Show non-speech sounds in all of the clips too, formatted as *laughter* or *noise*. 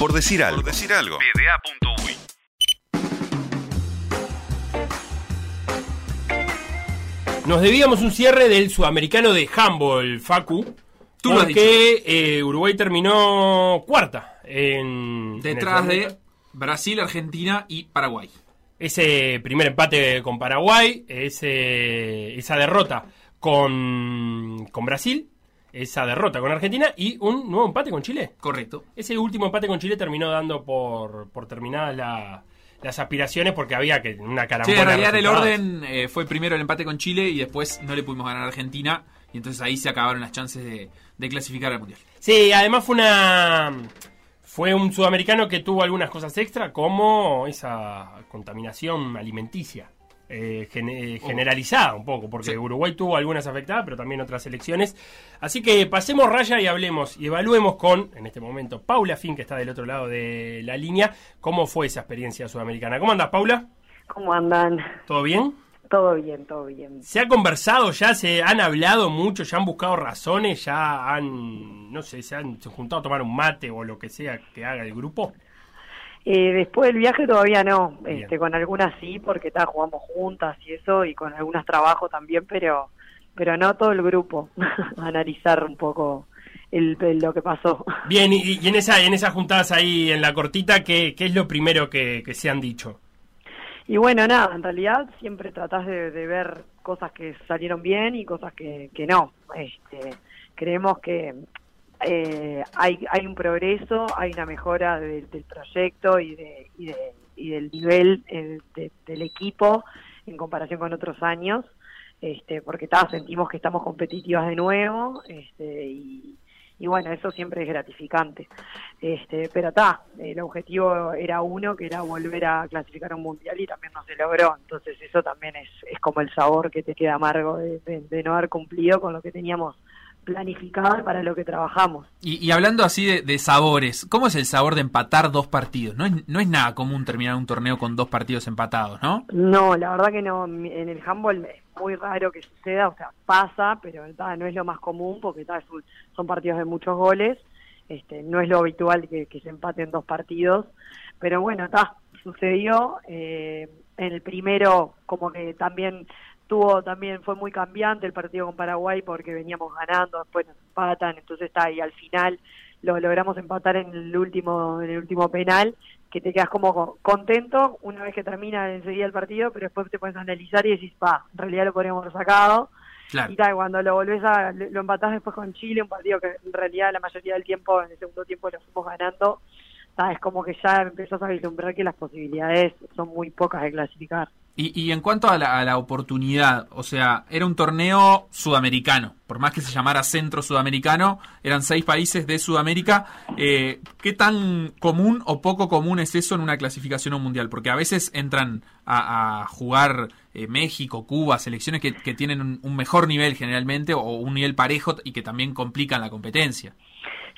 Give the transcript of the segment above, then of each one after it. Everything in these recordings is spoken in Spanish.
Por decir algo. Por decir algo. Nos debíamos un cierre del sudamericano de handball, Facu. Tú porque eh, Uruguay terminó cuarta en Detrás en de Brasil, Argentina y Paraguay. ese primer empate con Paraguay, ese, esa derrota con, con Brasil, esa derrota con Argentina y un nuevo empate con Chile. Correcto. Ese último empate con Chile terminó dando por, por terminadas la- las aspiraciones porque había que una Sí, carambola. en realidad el orden eh, fue primero el empate con Chile y después no le pudimos ganar a Argentina. Y entonces ahí se acabaron las chances de, de clasificar al Mundial. Sí, además fue una fue un sudamericano que tuvo algunas cosas extra como esa contaminación alimenticia eh, gen- eh, Oh. generalizada un poco, porque Sí. Uruguay tuvo algunas afectadas, pero también otras elecciones. Así que pasemos raya y hablemos y evaluemos con, en este momento, Paula Fin, que está del otro lado de la línea, cómo fue esa experiencia sudamericana. ¿Cómo andas, Paula? ¿Cómo andan? ¿Todo bien? Todo bien, todo bien. ¿Se ha conversado ya? ¿Se han hablado mucho? ¿Ya han buscado razones? ¿Ya han, no sé, se han juntado a tomar un mate o lo que sea que haga el grupo? Eh, después del viaje todavía no, Bien. este, con algunas sí, porque ta, jugamos juntas y eso, y con algunas trabajo también, pero pero no todo el grupo, *laughs* analizar un poco el, el- lo que pasó. Bien, y, y en esa en esas juntadas ahí en la cortita, ¿qué, qué es lo primero que, que se han dicho? Y bueno, nada, en realidad siempre tratás de, de ver cosas que salieron bien y cosas que, que no. Este, creemos que eh, hay, hay un progreso, hay una mejora de- del proyecto y, de, y, de- y del nivel eh, de- del equipo en comparación con otros años, este, porque ta, sentimos que estamos competitivas de nuevo este, y, bueno, eso siempre es gratificante. Este, pero está, el objetivo era uno, que era volver a clasificar un mundial y también no se logró. Entonces eso también es, es como el sabor que te queda amargo de no haber cumplido con lo que teníamos planificado y para lo que trabajamos. Y, y hablando así de, de sabores, ¿cómo es el sabor de empatar dos partidos? No es, no es nada común terminar un torneo con dos partidos empatados, ¿no? No, la verdad que no. En el handball es muy raro que suceda, o sea, pasa, pero ta, no es lo más común porque ta, son partidos de muchos goles. Este, no es lo habitual que, que se empaten dos partidos, pero bueno, está sucedió. eh, en el primero, como que también tuvo, también fue muy cambiante el partido con Paraguay porque veníamos ganando, después nos empatan, entonces está ahí al final lo logramos empatar en el último, en el último penal, que te quedas como co- contento una vez que termina enseguida el partido, pero después te puedes analizar y decís, pa, en realidad lo podríamos haber sacado. Claro. Y tal, cuando lo volvés a, lo empatás después con Chile, un partido que en realidad la mayoría del tiempo, en el segundo tiempo lo fuimos ganando, ta, es como que ya empezás a vislumbrar que las posibilidades son muy pocas de clasificar. Y, y en cuanto a la, a la oportunidad, o sea, era un torneo sudamericano, por más que se llamara Centro Sudamericano, eran seis países de Sudamérica. Eh, ¿Qué tan común o poco común es eso en una clasificación a un mundial? Porque a veces entran a, a jugar eh, México, Cuba, selecciones que, que tienen un, un mejor nivel generalmente o un nivel parejo y que también complican la competencia.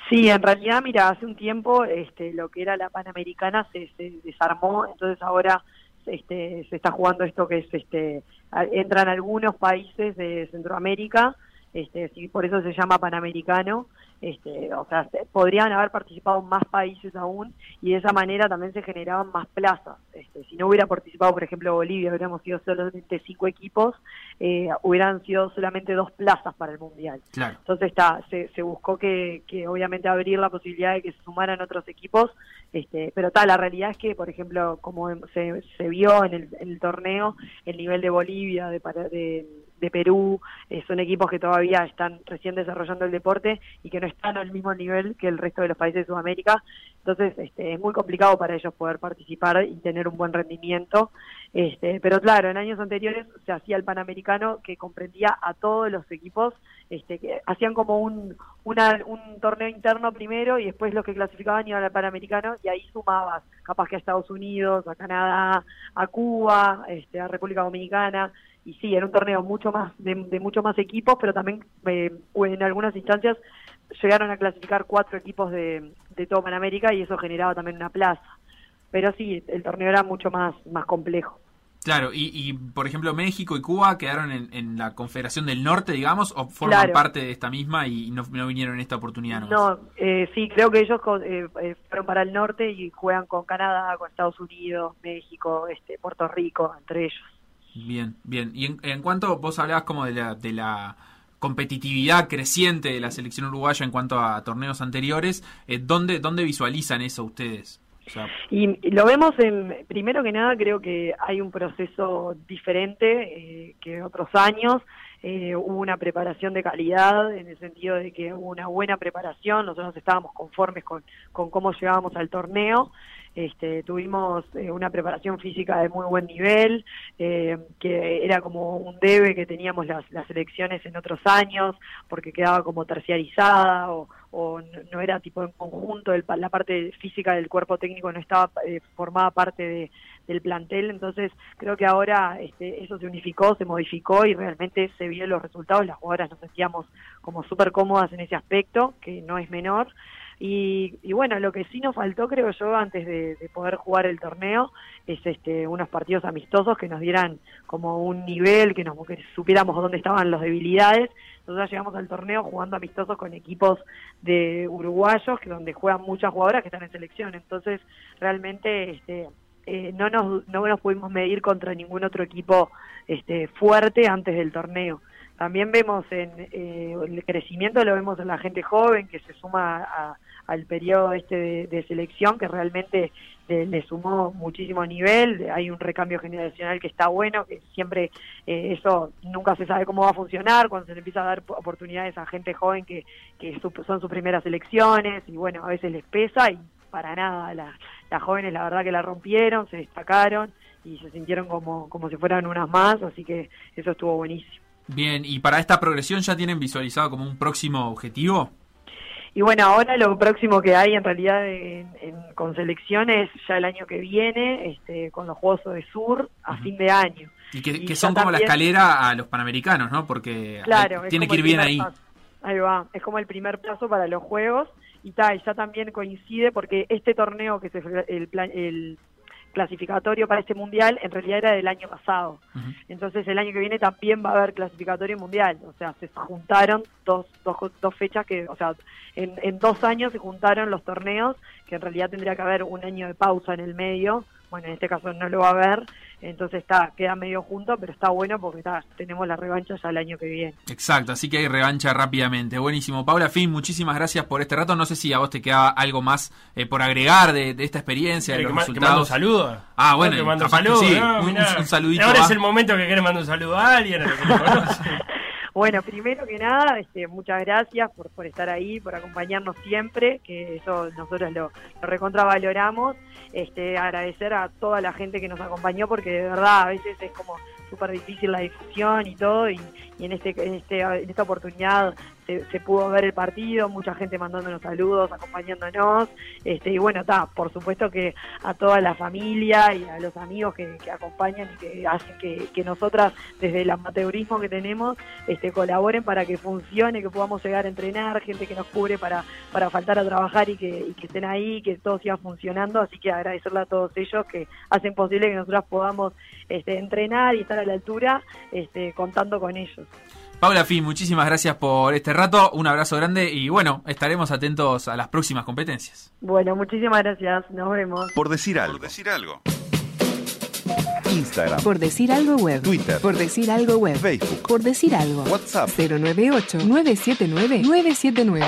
Sí, en realidad, mira, hace un tiempo este, lo que era la Panamericana se, se desarmó, entonces ahora este, se está jugando esto que es, este, entran algunos países de Centroamérica, este, por eso se llama Panamericano, este, o sea, se- podrían haber participado más países aún y de esa manera también se generaban más plazas. Este, si no hubiera participado, por ejemplo, Bolivia, hubiéramos sido solamente cinco equipos, eh, hubieran sido solamente dos plazas para el Mundial. Claro. Entonces está, se, se buscó que, que obviamente abrir la posibilidad de que se sumaran otros equipos, este, pero tal, la realidad es que, por ejemplo, como se, se vio en el, en el torneo, el nivel de Bolivia, de, de, de Perú, eh, son equipos que todavía están recién desarrollando el deporte y que no están al mismo nivel que el resto de los países de Sudamérica. Entonces, este, es muy complicado para ellos poder participar y tener un buen rendimiento. Este, pero claro, en años anteriores se hacía el Panamericano que comprendía a todos los equipos, este, que hacían como un, una- un torneo interno primero y después los que clasificaban iban al Panamericano y ahí sumabas capaz que a Estados Unidos, a Canadá, a Cuba, este, a República Dominicana y sí, era un torneo mucho más de, de mucho más equipos, pero también eh, en algunas instancias llegaron a clasificar cuatro equipos de, de todo Panamérica y eso generaba también una plaza. Pero sí, el torneo era mucho más, más complejo. Claro, y, por ejemplo México y Cuba quedaron en, la Confederación del Norte, digamos, o forman parte de esta misma y no, vinieron en esta oportunidad. No, eh, sí, creo que ellos eh, fueron para el norte y juegan con Canadá, con Estados Unidos, México, este, Puerto Rico, entre ellos. Bien, bien. Y en, cuanto vos hablabas como de la, de la competitividad creciente de la selección uruguaya en cuanto a torneos anteriores, ¿dónde, ¿dónde visualizan eso ustedes? y, lo vemos en, primero que nada, creo que hay un proceso diferente eh, que otros años. Eh, hubo una preparación de calidad en el sentido de que hubo una buena preparación, nosotros estábamos conformes con, con cómo llegábamos al torneo. Este, tuvimos eh, una preparación física de muy buen nivel, eh, que era como un debe que teníamos las, las elecciones en otros años, porque quedaba como terciarizada o, no era tipo en conjunto, la parte física del cuerpo técnico no estaba eh, formada parte del plantel, entonces creo que ahora este, eso se unificó, se modificó y realmente se vio los resultados, las jugadoras nos sentíamos como súper cómodas en ese aspecto, que no es menor. Y, bueno, lo que sí nos faltó, creo yo, antes de, poder jugar el torneo, es este, unos partidos amistosos que nos dieran como un nivel, que, nos, que supiéramos dónde estaban las debilidades. Nosotros llegamos al torneo jugando amistosos con equipos de uruguayos, que donde juegan muchas jugadoras que están en selección. Entonces, realmente este, eh, no, nos, no nos pudimos medir contra ningún otro equipo este, fuerte antes del torneo. También vemos en eh, el crecimiento, lo vemos en la gente joven que se suma a, al periodo este de, selección que realmente le, sumó muchísimo nivel, hay un recambio generacional que está bueno, que siempre eh, eso nunca se sabe cómo va a funcionar, cuando se le empieza a dar oportunidades a gente joven que, que son sus primeras elecciones y bueno, a veces les pesa y para nada, las jóvenes la verdad que la rompieron, se destacaron y se sintieron como, como si fueran unas más, así que eso estuvo buenísimo. Bien, ¿y para esta progresión ya tienen visualizado como un próximo objetivo? Y bueno, ahora lo próximo que hay en realidad con selecciones ya el año que viene, este, con los Juegos de Sur, a fin de año. Y que, son como la escalera a los Panamericanos, ¿no? Porque tiene que ir bien ahí. Ahí va, es como el primer paso para los Juegos y tal, ya también coincide porque este torneo que se el, el clasificatorio para este mundial en realidad era del año pasado. Entonces el año que viene también va a haber clasificatorio mundial. O sea, se juntaron dos, dos, dos fechas que, o sea, en, en dos años se juntaron los torneos, que en realidad tendría que haber un año de pausa en el medio. Bueno, en este caso no lo va a haber entonces está, queda medio junto, pero está bueno porque está, tenemos la revancha ya el año que viene. Exacto, así que hay revancha rápidamente. Buenísimo. Paula Fin, muchísimas gracias por este rato. No sé si a vos te queda algo más eh, por agregar de, esta experiencia, de los resultados. un saludo. Ah, bueno, te mando un saludo. Sí, un, saludito. Ahora es el momento que quieres mandar un saludo a alguien, a lo que conoce. *laughs* Bueno, primero que nada, este, muchas gracias por, por estar ahí, por acompañarnos siempre, que eso nosotros lo, lo recontravaloramos. Este, agradecer a toda la gente que nos acompañó, porque de verdad a veces es como súper difícil la difusión y todo, y, en, este, en, este, en esta oportunidad se, pudo ver el partido, mucha gente mandándonos saludos, acompañándonos, este, y bueno, está, por supuesto que a toda la familia y a los amigos que, acompañan y que hacen que, nosotras, desde el amateurismo que tenemos, este, colaboren para que funcione, que podamos llegar a entrenar, gente que nos cubre para, para faltar a trabajar y que, que estén ahí, que todo siga funcionando, así que agradecerle a todos ellos que hacen posible que nosotras podamos este, entrenar y estar a la altura este, contando con ellos. Paula Fin, muchísimas gracias por este rato, un abrazo grande y bueno, estaremos atentos a las próximas competencias. Bueno, muchísimas gracias, nos vemos. Por decir algo. Por decir algo. Instagram. Por decir algo web. Twitter. Por decir algo web. Facebook. Por decir algo. WhatsApp. 098 979 979.